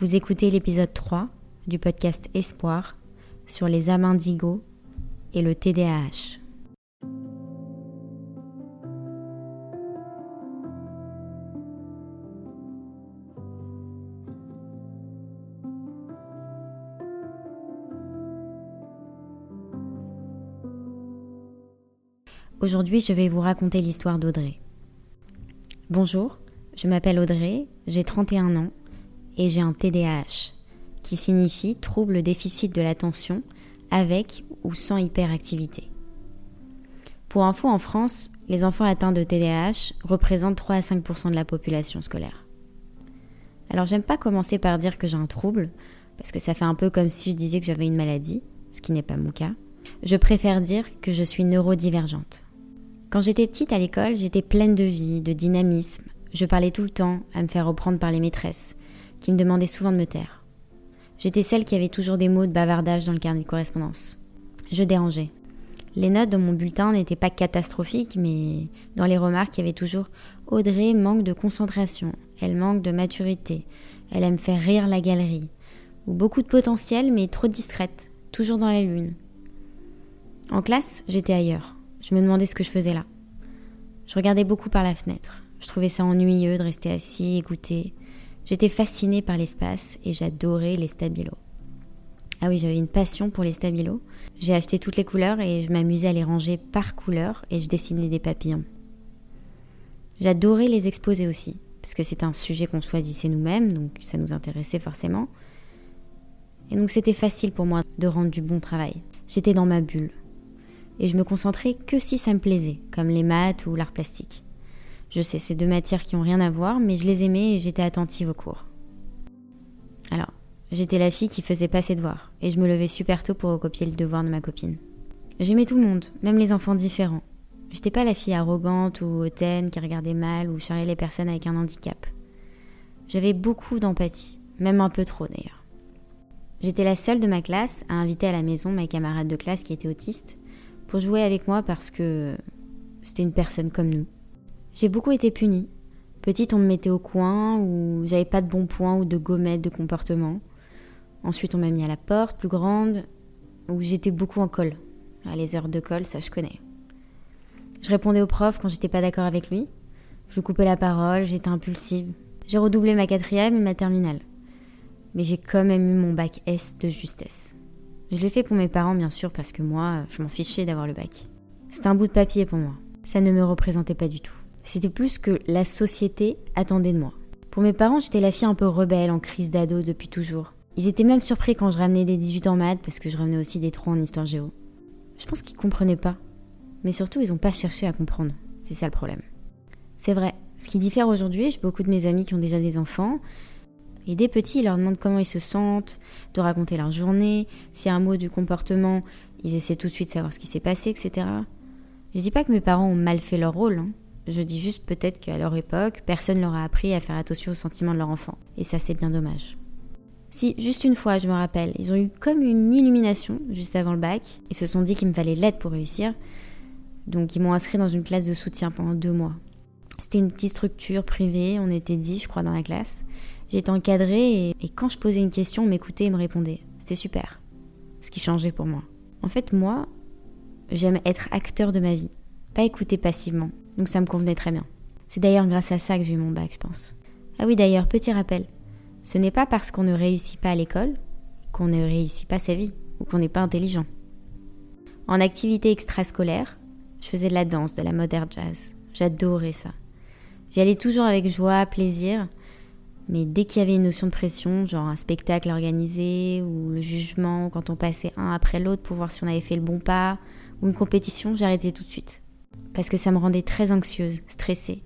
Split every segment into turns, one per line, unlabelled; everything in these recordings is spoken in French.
Vous écoutez l'épisode 3 du podcast Espoir sur les âmes indigos et le TDAH. Aujourd'hui, je vais vous raconter l'histoire d'Audrey. Bonjour, je m'appelle Audrey, j'ai 31 ans et j'ai un TDAH, qui signifie trouble déficit de l'attention avec ou sans hyperactivité. Pour info, en France, les enfants atteints de TDAH représentent 3 à 5% de la population scolaire. Alors j'aime pas commencer par dire que j'ai un trouble, parce que ça fait un peu comme si je disais que j'avais une maladie, ce qui n'est pas mon cas. Je préfère dire que je suis neurodivergente. Quand j'étais petite à l'école, j'étais pleine de vie, de dynamisme. Je parlais tout le temps à me faire reprendre par les maîtresses qui me demandait souvent de me taire. J'étais celle qui avait toujours des mots de bavardage dans le carnet de correspondance. Je dérangeais. Les notes dans mon bulletin n'étaient pas catastrophiques, mais dans les remarques, il y avait toujours Audrey manque de concentration, elle manque de maturité, elle aime faire rire la galerie, ou beaucoup de potentiel, mais trop discrète, toujours dans la lune. En classe, j'étais ailleurs. Je me demandais ce que je faisais là. Je regardais beaucoup par la fenêtre. Je trouvais ça ennuyeux de rester assis, écouter, J'étais fascinée par l'espace et j'adorais les stabilos. Ah oui, j'avais une passion pour les stabilos. J'ai acheté toutes les couleurs et je m'amusais à les ranger par couleur et je dessinais des papillons. J'adorais les exposer aussi, parce que c'est un sujet qu'on choisissait nous-mêmes, donc ça nous intéressait forcément. Et donc c'était facile pour moi de rendre du bon travail. J'étais dans ma bulle. Et je me concentrais que si ça me plaisait, comme les maths ou l'art plastique. Je sais, c'est deux matières qui ont rien à voir, mais je les aimais et j'étais attentive au cours. Alors, j'étais la fille qui faisait pas ses devoirs, et je me levais super tôt pour recopier le devoir de ma copine. J'aimais tout le monde, même les enfants différents. J'étais pas la fille arrogante ou hautaine qui regardait mal ou charriait les personnes avec un handicap. J'avais beaucoup d'empathie, même un peu trop d'ailleurs. J'étais la seule de ma classe à inviter à la maison ma camarade de classe qui était autiste pour jouer avec moi parce que c'était une personne comme nous. J'ai beaucoup été punie. Petite, on me mettait au coin, ou j'avais pas de bons points ou de gommettes de comportement. Ensuite, on m'a mis à la porte, plus grande, où j'étais beaucoup en colle. Ah, les heures de colle, ça je connais. Je répondais au prof quand j'étais pas d'accord avec lui. Je coupais la parole, j'étais impulsive. J'ai redoublé ma quatrième et ma terminale. Mais j'ai quand même eu mon bac S de justesse. Je l'ai fait pour mes parents, bien sûr, parce que moi, je m'en fichais d'avoir le bac. C'était un bout de papier pour moi. Ça ne me représentait pas du tout. C'était plus que la société attendait de moi. Pour mes parents, j'étais la fille un peu rebelle, en crise d'ado depuis toujours. Ils étaient même surpris quand je ramenais des 18 en maths parce que je ramenais aussi des 3 en histoire géo. Je pense qu'ils comprenaient pas. Mais surtout, ils n'ont pas cherché à comprendre. C'est ça le problème. C'est vrai. Ce qui diffère aujourd'hui, j'ai beaucoup de mes amis qui ont déjà des enfants. Et des petits, ils leur demandent comment ils se sentent, de raconter leur journée. S'il y a un mot du comportement, ils essaient tout de suite de savoir ce qui s'est passé, etc. Je dis pas que mes parents ont mal fait leur rôle. Hein. Je dis juste peut-être qu'à leur époque, personne leur a appris à faire attention aux sentiments de leur enfant. Et ça, c'est bien dommage. Si, juste une fois, je me rappelle, ils ont eu comme une illumination juste avant le bac. Ils se sont dit qu'il me fallait l'aide pour réussir. Donc, ils m'ont inscrit dans une classe de soutien pendant deux mois. C'était une petite structure privée, on était dix, je crois, dans la classe. J'étais encadrée et, et, quand je posais une question, on m'écoutait et me répondait. C'était super. Ce qui changeait pour moi. En fait, moi, j'aime être acteur de ma vie, pas écouter passivement. Donc ça me convenait très bien. C'est d'ailleurs grâce à ça que j'ai eu mon bac, je pense. Ah oui, d'ailleurs, petit rappel. Ce n'est pas parce qu'on ne réussit pas à l'école qu'on ne réussit pas sa vie ou qu'on n'est pas intelligent. En activité extrascolaire, je faisais de la danse, de la modern jazz. J'adorais ça. J'y allais toujours avec joie, plaisir, mais dès qu'il y avait une notion de pression, genre un spectacle organisé ou le jugement quand on passait un après l'autre pour voir si on avait fait le bon pas ou une compétition, j'arrêtais tout de suite parce que ça me rendait très anxieuse, stressée,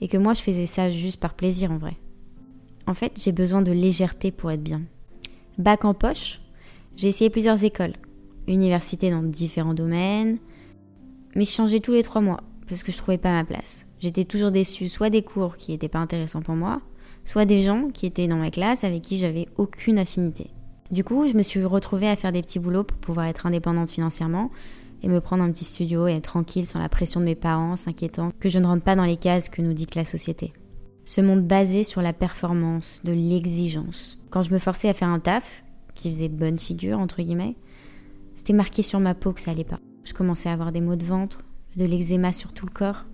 et que moi je faisais ça juste par plaisir en vrai. En fait, j'ai besoin de légèreté pour être bien. Bac en poche, j'ai essayé plusieurs écoles, universités dans différents domaines, mais je changeais tous les trois mois parce que je trouvais pas ma place. J'étais toujours déçue soit des cours qui n'étaient pas intéressants pour moi, soit des gens qui étaient dans ma classe avec qui j'avais aucune affinité. Du coup, je me suis retrouvée à faire des petits boulots pour pouvoir être indépendante financièrement et me prendre un petit studio et être tranquille sans la pression de mes parents, s'inquiétant que je ne rentre pas dans les cases que nous dit la société. Ce monde basé sur la performance, de l'exigence. Quand je me forçais à faire un taf, qui faisait bonne figure, entre guillemets, c'était marqué sur ma peau que ça allait pas. Je commençais à avoir des maux de ventre, de l'eczéma sur tout le corps.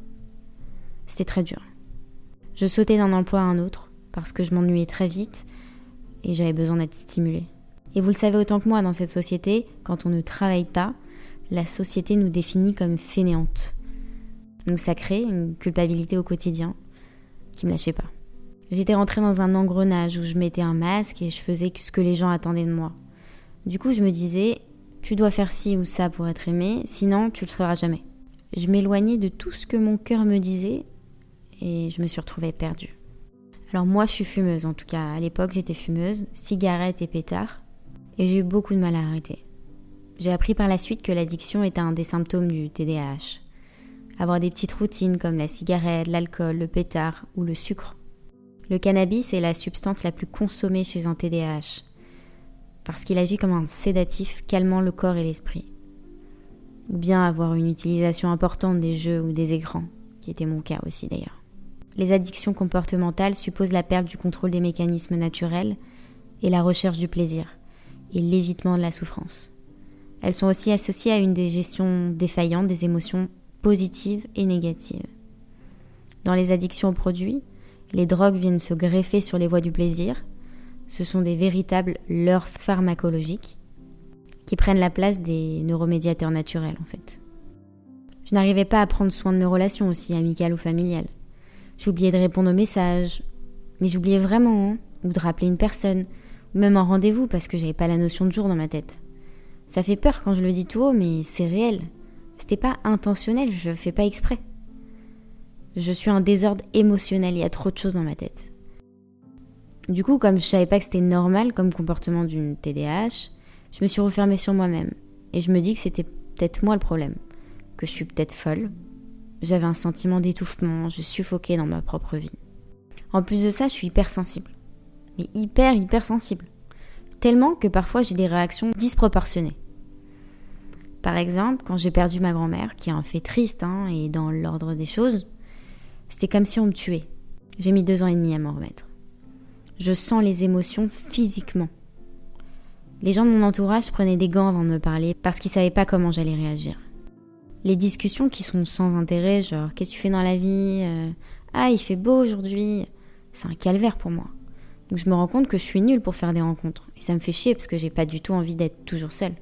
C'était très dur. Je sautais d'un emploi à un autre parce que je m'ennuyais très vite et j'avais besoin d'être stimulée. Et vous le savez autant que moi, dans cette société, quand on ne travaille pas, la société nous définit comme fainéantes. Donc ça crée une culpabilité au quotidien qui me lâchait pas. J'étais rentrée dans un engrenage où je mettais un masque et je faisais ce que les gens attendaient de moi. Du coup, je me disais, tu dois faire ci ou ça pour être aimé, sinon tu le seras jamais. Je m'éloignais de tout ce que mon cœur me disait et je me suis retrouvée perdue. Alors moi, je suis fumeuse, en tout cas à l'époque j'étais fumeuse, cigarette et pétard, et j'ai eu beaucoup de mal à arrêter. J'ai appris par la suite que l'addiction était un des symptômes du TDAH. Avoir des petites routines comme la cigarette, l'alcool, le pétard ou le sucre. Le cannabis est la substance la plus consommée chez un TDAH, parce qu'il agit comme un sédatif calmant le corps et l'esprit. Ou bien avoir une utilisation importante des jeux ou des écrans, qui était mon cas aussi d'ailleurs. Les addictions comportementales supposent la perte du contrôle des mécanismes naturels et la recherche du plaisir, et l'évitement de la souffrance. Elles sont aussi associées à une des gestions défaillantes des émotions positives et négatives. Dans les addictions aux produits, les drogues viennent se greffer sur les voies du plaisir. Ce sont des véritables leurres pharmacologiques qui prennent la place des neuromédiateurs naturels en fait. Je n'arrivais pas à prendre soin de mes relations aussi, amicales ou familiales. J'oubliais de répondre aux messages, mais j'oubliais vraiment, hein, ou de rappeler une personne, ou même un rendez-vous parce que j'avais pas la notion de jour dans ma tête. Ça fait peur quand je le dis tout haut, mais c'est réel. C'était pas intentionnel, je fais pas exprès. Je suis un désordre émotionnel, il y a trop de choses dans ma tête. Du coup, comme je savais pas que c'était normal comme comportement d'une TDAH, je me suis refermée sur moi-même. Et je me dis que c'était peut-être moi le problème. Que je suis peut-être folle. J'avais un sentiment d'étouffement, je suffoquais dans ma propre vie. En plus de ça, je suis hypersensible. Mais hyper, hyper sensible tellement que parfois j'ai des réactions disproportionnées. Par exemple, quand j'ai perdu ma grand-mère, qui est un fait triste hein, et dans l'ordre des choses, c'était comme si on me tuait. J'ai mis deux ans et demi à m'en remettre. Je sens les émotions physiquement. Les gens de mon entourage prenaient des gants avant de me parler parce qu'ils savaient pas comment j'allais réagir. Les discussions qui sont sans intérêt, genre qu'est-ce que tu fais dans la vie euh, Ah, il fait beau aujourd'hui. C'est un calvaire pour moi. Donc je me rends compte que je suis nulle pour faire des rencontres. Et ça me fait chier parce que j'ai pas du tout envie d'être toujours seule.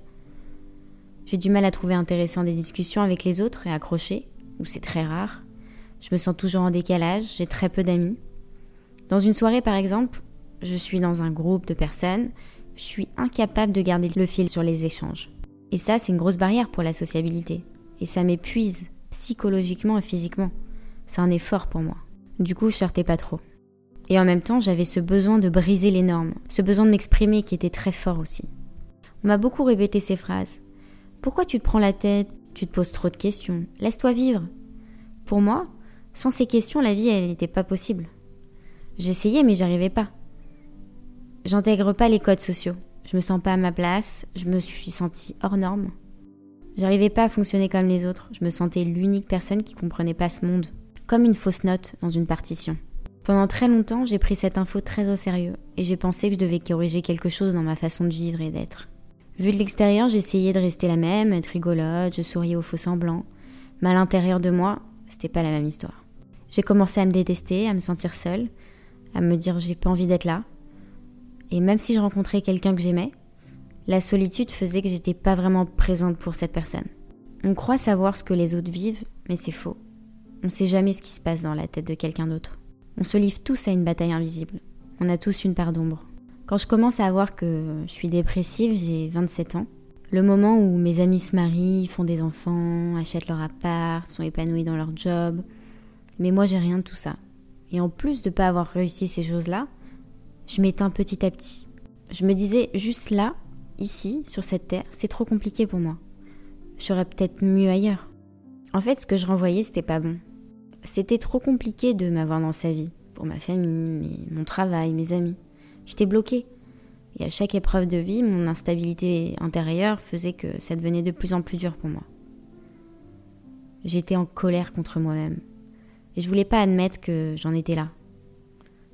J'ai du mal à trouver intéressant des discussions avec les autres et accrocher, ou c'est très rare. Je me sens toujours en décalage, j'ai très peu d'amis. Dans une soirée par exemple, je suis dans un groupe de personnes, je suis incapable de garder le fil sur les échanges. Et ça, c'est une grosse barrière pour la sociabilité. Et ça m'épuise psychologiquement et physiquement. C'est un effort pour moi. Du coup, je sortais pas trop. Et en même temps, j'avais ce besoin de briser les normes, ce besoin de m'exprimer qui était très fort aussi. On m'a beaucoup répété ces phrases. Pourquoi tu te prends la tête? Tu te poses trop de questions. Laisse-toi vivre. Pour moi, sans ces questions, la vie, elle n'était pas possible. J'essayais, mais j'arrivais pas. J'intègre pas les codes sociaux. Je me sens pas à ma place. Je me suis sentie hors norme. J'arrivais pas à fonctionner comme les autres. Je me sentais l'unique personne qui comprenait pas ce monde. Comme une fausse note dans une partition. Pendant très longtemps, j'ai pris cette info très au sérieux et j'ai pensé que je devais corriger quelque chose dans ma façon de vivre et d'être. Vu de l'extérieur, j'essayais de rester la même, être rigolote, je souriais aux faux semblants, mais à l'intérieur de moi, c'était pas la même histoire. J'ai commencé à me détester, à me sentir seule, à me dire j'ai pas envie d'être là. Et même si je rencontrais quelqu'un que j'aimais, la solitude faisait que j'étais pas vraiment présente pour cette personne. On croit savoir ce que les autres vivent, mais c'est faux. On sait jamais ce qui se passe dans la tête de quelqu'un d'autre. On se livre tous à une bataille invisible. On a tous une part d'ombre. Quand je commence à voir que je suis dépressive, j'ai 27 ans. Le moment où mes amis se marient, font des enfants, achètent leur appart, sont épanouis dans leur job. Mais moi, j'ai rien de tout ça. Et en plus de ne pas avoir réussi ces choses-là, je m'éteins petit à petit. Je me disais, juste là, ici, sur cette terre, c'est trop compliqué pour moi. J'aurais peut-être mieux ailleurs. En fait, ce que je renvoyais, c'était pas bon. C'était trop compliqué de m'avoir dans sa vie, pour ma famille, mon travail, mes amis. J'étais bloquée. Et à chaque épreuve de vie, mon instabilité intérieure faisait que ça devenait de plus en plus dur pour moi. J'étais en colère contre moi-même. Et je voulais pas admettre que j'en étais là.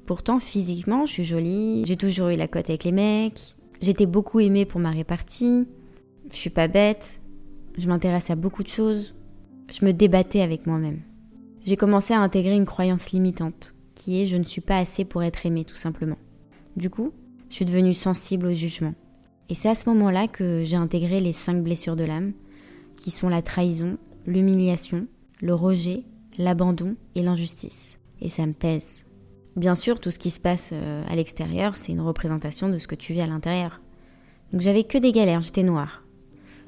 Pourtant, physiquement, je suis jolie, j'ai toujours eu la cote avec les mecs, j'étais beaucoup aimée pour ma répartie, je suis pas bête, je m'intéresse à beaucoup de choses, je me débattais avec moi-même. J'ai commencé à intégrer une croyance limitante, qui est je ne suis pas assez pour être aimée tout simplement. Du coup, je suis devenue sensible au jugement. Et c'est à ce moment-là que j'ai intégré les cinq blessures de l'âme, qui sont la trahison, l'humiliation, le rejet, l'abandon et l'injustice. Et ça me pèse. Bien sûr, tout ce qui se passe euh, à l'extérieur, c'est une représentation de ce que tu vis à l'intérieur. Donc j'avais que des galères, j'étais noire.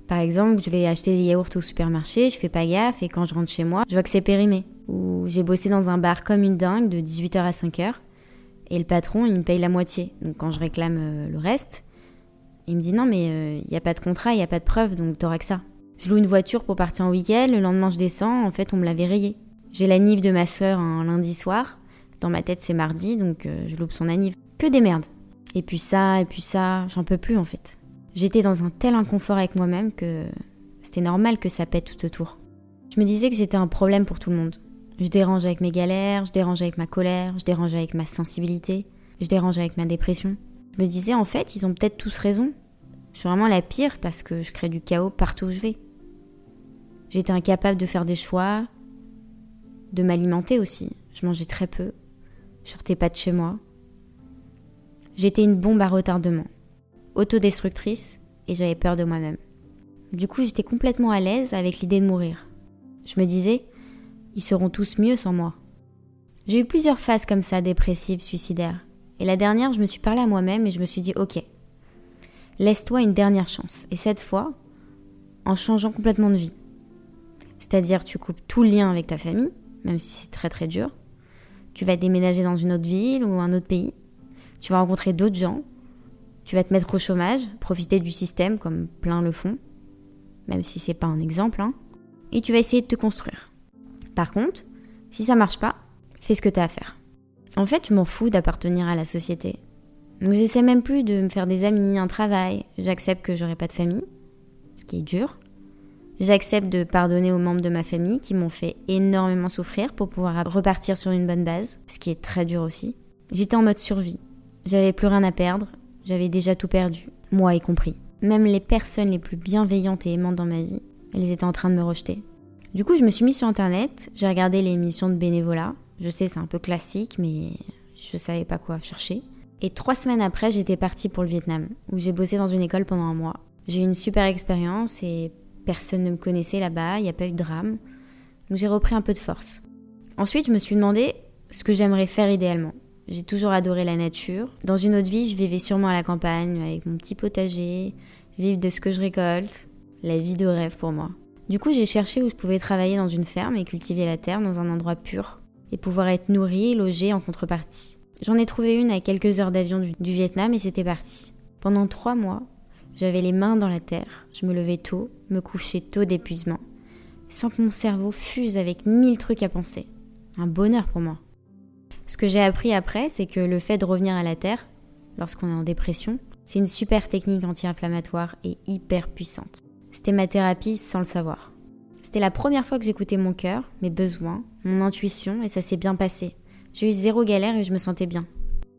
Par exemple, je vais acheter des yaourts au supermarché, je fais pas gaffe et quand je rentre chez moi, je vois que c'est périmé. Ou j'ai bossé dans un bar comme une dingue de 18h à 5h et le patron, il me paye la moitié. Donc quand je réclame euh, le reste, il me dit non, mais il euh, n'y a pas de contrat, il n'y a pas de preuve, donc t'auras que ça. Je loue une voiture pour partir en week-end, le lendemain je descends, en fait on me l'avait rayé. J'ai la nif de ma soeur un lundi soir, dans ma tête c'est mardi, donc euh, je loupe son anniv. Que des merdes. Et puis ça, et puis ça, j'en peux plus en fait. J'étais dans un tel inconfort avec moi-même que c'était normal que ça pète tout autour. Je me disais que j'étais un problème pour tout le monde. Je dérange avec mes galères, je dérange avec ma colère, je dérange avec ma sensibilité, je dérange avec ma dépression. Je me disais en fait, ils ont peut-être tous raison. Je suis vraiment la pire parce que je crée du chaos partout où je vais. J'étais incapable de faire des choix, de m'alimenter aussi. Je mangeais très peu. Je sortais pas de chez moi. J'étais une bombe à retardement, autodestructrice et j'avais peur de moi-même. Du coup, j'étais complètement à l'aise avec l'idée de mourir. Je me disais, ils seront tous mieux sans moi. J'ai eu plusieurs phases comme ça, dépressives, suicidaires. Et la dernière, je me suis parlé à moi-même et je me suis dit, ok, laisse-toi une dernière chance. Et cette fois, en changeant complètement de vie. C'est-à-dire, tu coupes tout lien avec ta famille, même si c'est très très dur. Tu vas déménager dans une autre ville ou un autre pays. Tu vas rencontrer d'autres gens. Tu vas te mettre au chômage, profiter du système comme plein le font, même si c'est pas un exemple. Hein. Et tu vas essayer de te construire. Par contre, si ça marche pas, fais ce que t'as à faire. En fait, je m'en fous d'appartenir à la société. Donc j'essaie même plus de me faire des amis, un travail. J'accepte que j'aurai pas de famille, ce qui est dur. J'accepte de pardonner aux membres de ma famille qui m'ont fait énormément souffrir pour pouvoir repartir sur une bonne base, ce qui est très dur aussi. J'étais en mode survie. J'avais plus rien à perdre, j'avais déjà tout perdu, moi y compris. Même les personnes les plus bienveillantes et aimantes dans ma vie, elles étaient en train de me rejeter. Du coup, je me suis mis sur internet, j'ai regardé les émissions de bénévolat. Je sais, c'est un peu classique, mais je savais pas quoi chercher. Et trois semaines après, j'étais partie pour le Vietnam, où j'ai bossé dans une école pendant un mois. J'ai eu une super expérience et personne ne me connaissait là-bas, il n'y a pas eu de drame. Donc j'ai repris un peu de force. Ensuite, je me suis demandé ce que j'aimerais faire idéalement. J'ai toujours adoré la nature. Dans une autre vie, je vivais sûrement à la campagne, avec mon petit potager, vivre de ce que je récolte. La vie de rêve pour moi. Du coup, j'ai cherché où je pouvais travailler dans une ferme et cultiver la terre dans un endroit pur et pouvoir être nourri, logé en contrepartie. J'en ai trouvé une à quelques heures d'avion du, du, Vietnam et c'était parti. Pendant trois mois, j'avais les mains dans la terre, je me levais tôt, me couchais tôt d'épuisement, sans que mon cerveau fuse avec mille trucs à penser. Un bonheur pour moi. Ce que j'ai appris après, c'est que le fait de revenir à la terre, lorsqu'on est en dépression, c'est une super technique anti-inflammatoire et hyper puissante. C'était ma thérapie sans le savoir. C'était la première fois que j'écoutais mon cœur, mes besoins, mon intuition, et ça s'est bien passé. J'ai eu zéro galère et je me sentais bien.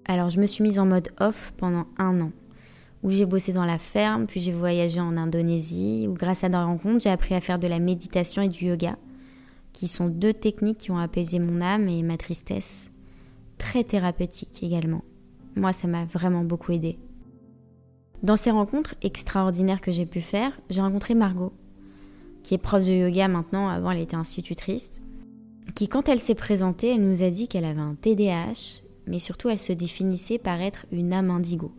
Alors je me suis mise en mode off pendant un an, où j'ai bossé dans la ferme, puis j'ai voyagé en Indonésie, où grâce à des rencontres, j'ai appris à faire de la méditation et du yoga, qui sont deux techniques qui ont apaisé mon âme et ma tristesse. Très thérapeutiques également. Moi, ça m'a vraiment beaucoup aidé. Dans ces rencontres extraordinaires que j'ai pu faire, j'ai rencontré Margot, qui est prof de yoga maintenant, avant elle était institutrice, qui quand elle s'est présentée, elle nous a dit qu'elle avait un TDAH, mais surtout elle se définissait par être une âme indigo.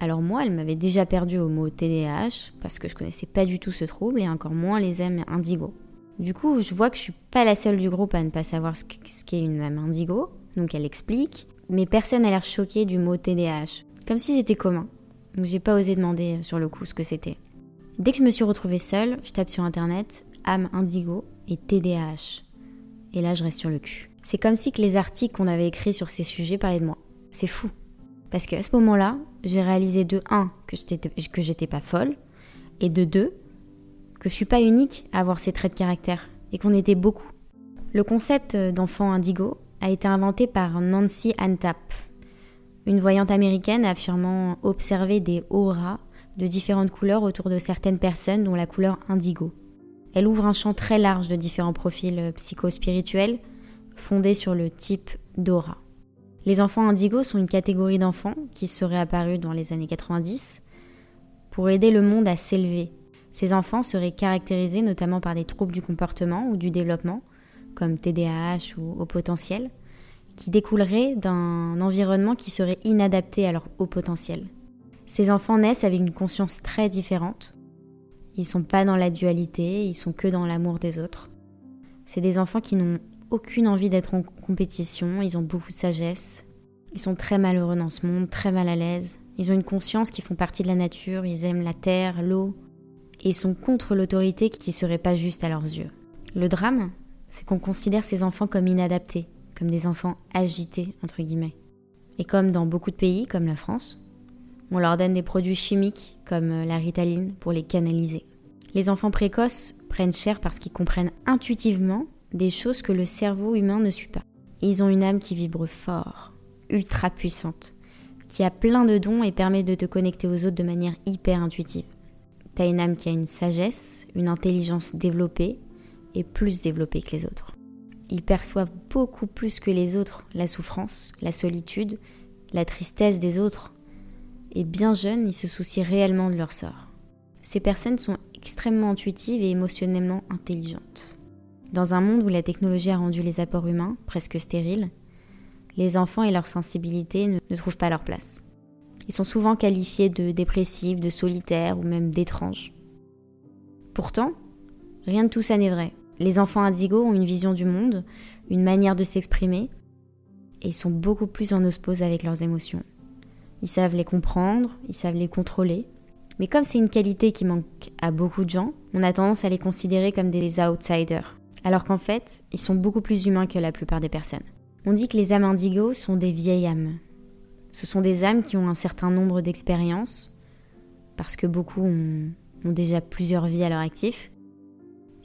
Alors moi, elle m'avait déjà perdu au mot TDAH, parce que je connaissais pas du tout ce trouble, et encore moins les âmes indigo. Du coup, je vois que je suis pas la seule du groupe à ne pas savoir ce qu'est une âme indigo, donc elle explique mais personne n'a l'air choqué du mot TDAH, comme si c'était commun. J'ai pas osé demander sur le coup ce que c'était. Dès que je me suis retrouvée seule, je tape sur internet âme indigo et TDAH. Et là, je reste sur le cul. C'est comme si que les articles qu'on avait écrits sur ces sujets parlaient de moi. C'est fou. Parce qu'à ce moment-là, j'ai réalisé de 1 que j'étais pas folle et de 2 que je suis pas unique à avoir ces traits de caractère et qu'on était beaucoup. Le concept d'enfant indigo a été inventé par Nancy Antap, une voyante américaine affirmant observer des auras de différentes couleurs autour de certaines personnes dont la couleur indigo. Elle ouvre un champ très large de différents profils psychospirituels fondés sur le type d'aura. Les enfants indigos sont une catégorie d'enfants qui serait apparue dans les années 90 pour aider le monde à s'élever. Ces enfants seraient caractérisés notamment par des troubles du comportement ou du développement, comme TDAH ou au potentiel, qui découleraient d'un environnement qui serait inadapté à leur haut potentiel. Ces enfants naissent avec une conscience très différente. Ils sont pas dans la dualité, ils sont que dans l'amour des autres. C'est des enfants qui n'ont aucune envie d'être en compétition, ils ont beaucoup de sagesse. Ils sont très malheureux dans ce monde, très mal à l'aise. Ils ont une conscience qui font partie de la nature, ils aiment la terre, l'eau, et ils sont contre l'autorité qui serait pas juste à leurs yeux. Le drame, c'est qu'on considère ces enfants comme inadaptés, comme des enfants agités, entre guillemets. Et comme dans beaucoup de pays, comme la France, on leur donne des produits chimiques comme la ritaline pour les canaliser. Les enfants précoces prennent cher parce qu'ils comprennent intuitivement des choses que le cerveau humain ne suit pas. Ils ont une âme qui vibre fort, ultra puissante, qui a plein de dons et permet de te connecter aux autres de manière hyper intuitive. T'as une âme qui a une sagesse, une intelligence développée et plus développée que les autres. Ils perçoivent beaucoup plus que les autres la souffrance, la solitude, la tristesse des autres. Et bien jeunes, ils se soucient réellement de leur sort. Ces personnes sont extrêmement intuitives et émotionnellement intelligentes. Dans un monde où la technologie a rendu les apports humains presque stériles, les enfants et leur sensibilité ne, ne trouvent pas leur place. Ils sont souvent qualifiés de dépressifs, de solitaires ou même d'étranges. Pourtant, rien de tout ça n'est vrai. Les enfants indigos ont une vision du monde, une manière de s'exprimer, et ils sont beaucoup plus en osmose avec leurs émotions. Ils savent les comprendre, ils savent les contrôler. Mais comme c'est une qualité qui manque à beaucoup de gens, on a tendance à les considérer comme des outsiders alors qu'en fait, ils sont beaucoup plus humains que la plupart des personnes. On dit que les âmes indigos sont des vieilles âmes. Ce sont des âmes qui ont un certain nombre d'expériences, parce que beaucoup ont, déjà plusieurs vies à leur actif.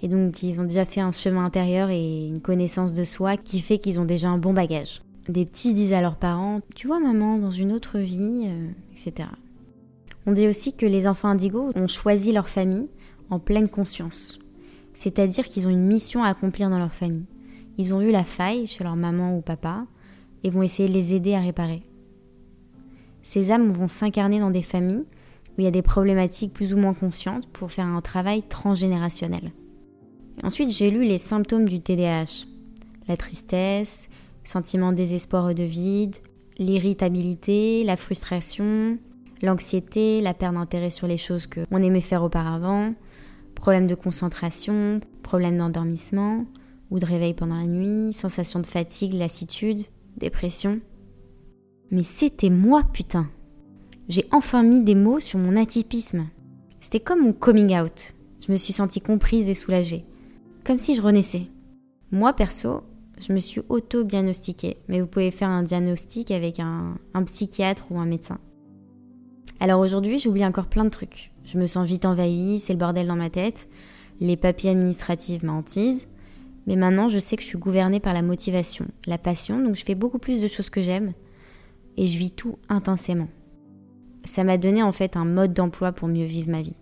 Et donc ils ont déjà fait un chemin intérieur et une connaissance de soi qui fait qu'ils ont déjà un bon bagage. Des petits disent à leurs parents, tu vois maman, dans une autre vie, euh, etc. On dit aussi que les enfants indigos ont choisi leur famille en pleine conscience c'est-à-dire qu'ils ont une mission à accomplir dans leur famille. Ils ont vu la faille chez leur maman ou papa et vont essayer de les aider à réparer. Ces âmes vont s'incarner dans des familles où il y a des problématiques plus ou moins conscientes pour faire un travail transgénérationnel. Ensuite, j'ai lu les symptômes du TDAH. La tristesse, le sentiment de désespoir et de vide, l'irritabilité, la frustration, l'anxiété, la perte d'intérêt sur les choses qu'on aimait faire auparavant, Problèmes de concentration, problèmes d'endormissement ou de réveil pendant la nuit, sensation de fatigue, lassitude, dépression. Mais c'était moi, putain. J'ai enfin mis des mots sur mon atypisme. C'était comme mon coming out. Je me suis sentie comprise et soulagée. Comme si je renaissais. Moi, perso, je me suis auto-diagnostiquée, mais vous pouvez faire un diagnostic avec un, psychiatre ou un médecin. Alors aujourd'hui, j'oublie encore plein de trucs. Je me sens vite envahie, c'est le bordel dans ma tête. Les papiers administratifs m'entisent. Mais maintenant, je sais que je suis gouvernée par la motivation, la passion, donc je fais beaucoup plus de choses que j'aime. Et je vis tout intensément. Ça m'a donné en fait un mode d'emploi pour mieux vivre ma vie.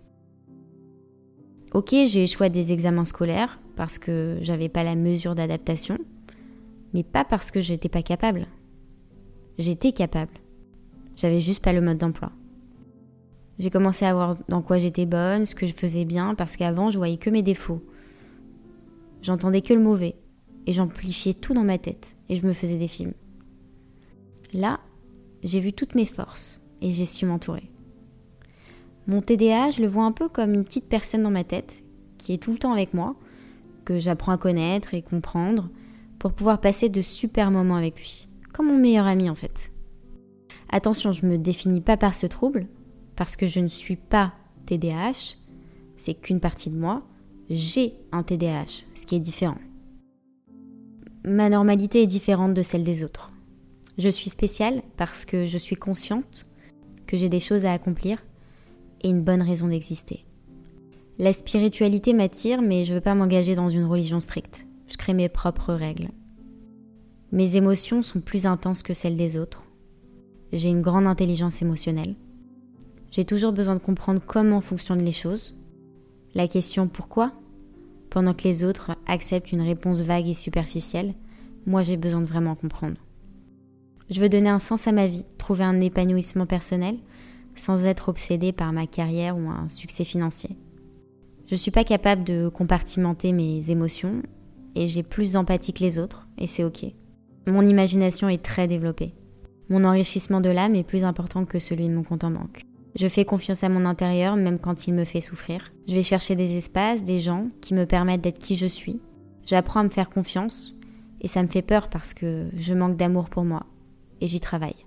Ok, j'ai échoué des examens scolaires parce que j'avais pas la mesure d'adaptation, mais pas parce que j'étais pas capable. J'étais capable. J'avais juste pas le mode d'emploi. J'ai commencé à voir dans quoi j'étais bonne, ce que je faisais bien, parce qu'avant je voyais que mes défauts. J'entendais que le mauvais, et j'amplifiais tout dans ma tête, et je me faisais des films. Là, j'ai vu toutes mes forces, et j'ai su m'entourer. Mon TDA, je le vois un peu comme une petite personne dans ma tête, qui est tout le temps avec moi, que j'apprends à connaître et comprendre, pour pouvoir passer de super moments avec lui. Comme mon meilleur ami en fait. Attention, je ne me définis pas par ce trouble, parce que je ne suis pas TDAH, c'est qu'une partie de moi, j'ai un TDAH, ce qui est différent. Ma normalité est différente de celle des autres. Je suis spéciale parce que je suis consciente que j'ai des choses à accomplir et une bonne raison d'exister. La spiritualité m'attire, mais je ne veux pas m'engager dans une religion stricte. Je crée mes propres règles. Mes émotions sont plus intenses que celles des autres. J'ai une grande intelligence émotionnelle. J'ai toujours besoin de comprendre comment fonctionnent les choses. La question pourquoi? Pendant que les autres acceptent une réponse vague et superficielle, moi j'ai besoin de vraiment comprendre. Je veux donner un sens à ma vie, trouver un épanouissement personnel, sans être obsédée par ma carrière ou un succès financier. Je ne suis pas capable de compartimenter mes émotions et j'ai plus d'empathie que les autres et c'est ok. Mon imagination est très développée. Mon enrichissement de l'âme est plus important que celui de mon compte en banque. Je fais confiance à mon intérieur même quand il me fait souffrir. Je vais chercher des espaces, des gens qui me permettent d'être qui je suis. J'apprends à me faire confiance et ça me fait peur parce que je manque d'amour pour moi et j'y travaille.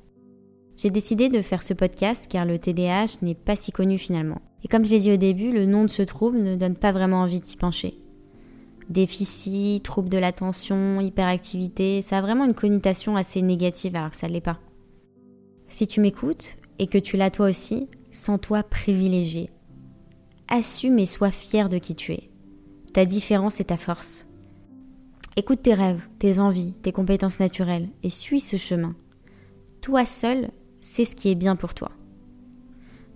J'ai décidé de faire ce podcast car le TDAH n'est pas si connu finalement. Et comme je l'ai dit au début, le nom de ce trouble ne donne pas vraiment envie de s'y pencher. Déficit, trouble de l'attention, hyperactivité, ça a vraiment une connotation assez négative alors que ça ne l'est pas. Si tu m'écoutes et que tu l'as toi aussi, sens-toi privilégié. Assume et sois fier de qui tu es. Ta différence est ta force. Écoute tes rêves, tes envies, tes compétences naturelles et suis ce chemin. Toi seul, c'est ce qui est bien pour toi.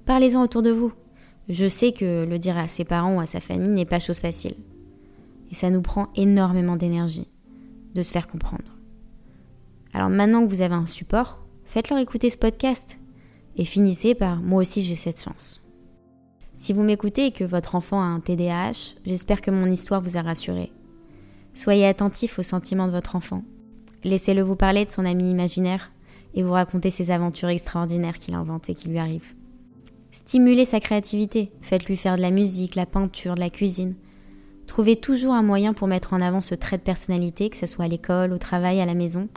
Parlez-en autour de vous. Je sais que le dire à ses parents ou à sa famille n'est pas chose facile. Et ça nous prend énormément d'énergie de se faire comprendre. Alors maintenant que vous avez un support, faites-leur écouter ce podcast et finissez par moi aussi j'ai cette chance. Si vous m'écoutez et que votre enfant a un TDAH, j'espère que mon histoire vous a rassuré. Soyez attentif aux sentiments de votre enfant. Laissez-le vous parler de son ami imaginaire et vous raconter ses aventures extraordinaires qu'il invente et qui lui arrivent. Stimulez sa créativité, faites-lui faire de la musique, la peinture, de la cuisine. Trouvez toujours un moyen pour mettre en avant ce trait de personnalité, que ce soit à l'école, au travail, à la maison.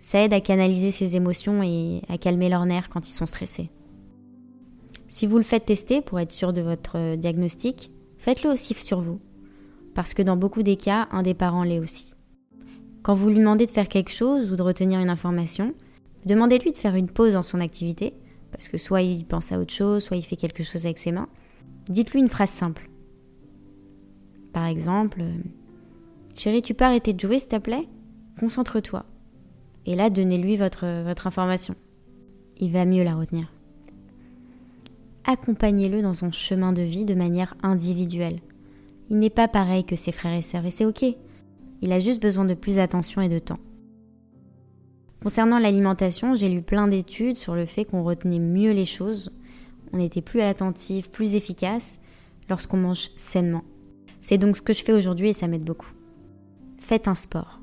Ça aide à canaliser ses émotions et à calmer leurs nerfs quand ils sont stressés. Si vous le faites tester pour être sûr de votre diagnostic, faites-le aussi sur vous. Parce que dans beaucoup des cas, un des parents l'est aussi. Quand vous lui demandez de faire quelque chose ou de retenir une information, demandez-lui de faire une pause dans son activité parce que soit il pense à autre chose, soit il fait quelque chose avec ses mains. Dites-lui une phrase simple. Par exemple, Chérie, tu peux arrêter de jouer s'il te plaît? Concentre-toi. Et là, donnez-lui votre, votre information. Il va mieux la retenir. Accompagnez-le dans son chemin de vie de manière individuelle. Il n'est pas pareil que ses frères et sœurs et c'est ok. Il a juste besoin de plus d'attention et de temps. Concernant l'alimentation, j'ai lu plein d'études sur le fait qu'on retenait mieux les choses, on était plus attentif, plus efficace lorsqu'on mange sainement. C'est donc ce que je fais aujourd'hui et ça m'aide beaucoup. Faites un sport.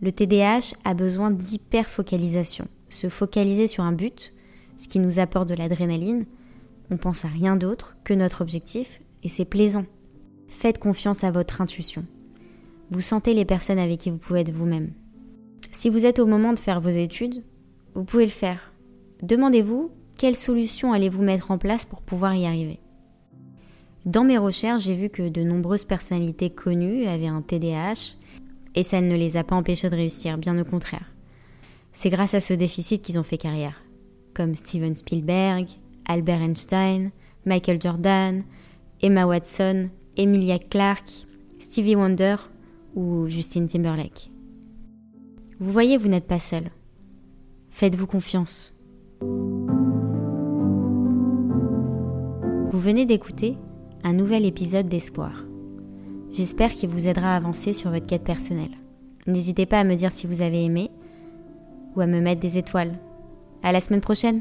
Le TDAH a besoin d'hyperfocalisation, se focaliser sur un but, ce qui nous apporte de l'adrénaline. On pense à rien d'autre que notre objectif et c'est plaisant. Faites confiance à votre intuition. Vous sentez les personnes avec qui vous pouvez être vous-même. Si vous êtes au moment de faire vos études, vous pouvez le faire. Demandez-vous quelle solution allez-vous mettre en place pour pouvoir y arriver. Dans mes recherches, j'ai vu que de nombreuses personnalités connues avaient un TDAH et ça ne les a pas empêchés de réussir, bien au contraire. C'est grâce à ce déficit qu'ils ont fait carrière, comme Steven Spielberg, Albert Einstein, Michael Jordan, Emma Watson, Emilia Clarke, Stevie Wonder ou Justin Timberlake. Vous voyez, vous n'êtes pas seul. Faites-vous confiance. Vous venez d'écouter un nouvel épisode d'Espoir. J'espère qu'il vous aidera à avancer sur votre quête personnelle. N'hésitez pas à me dire si vous avez aimé ou à me mettre des étoiles. À la semaine prochaine!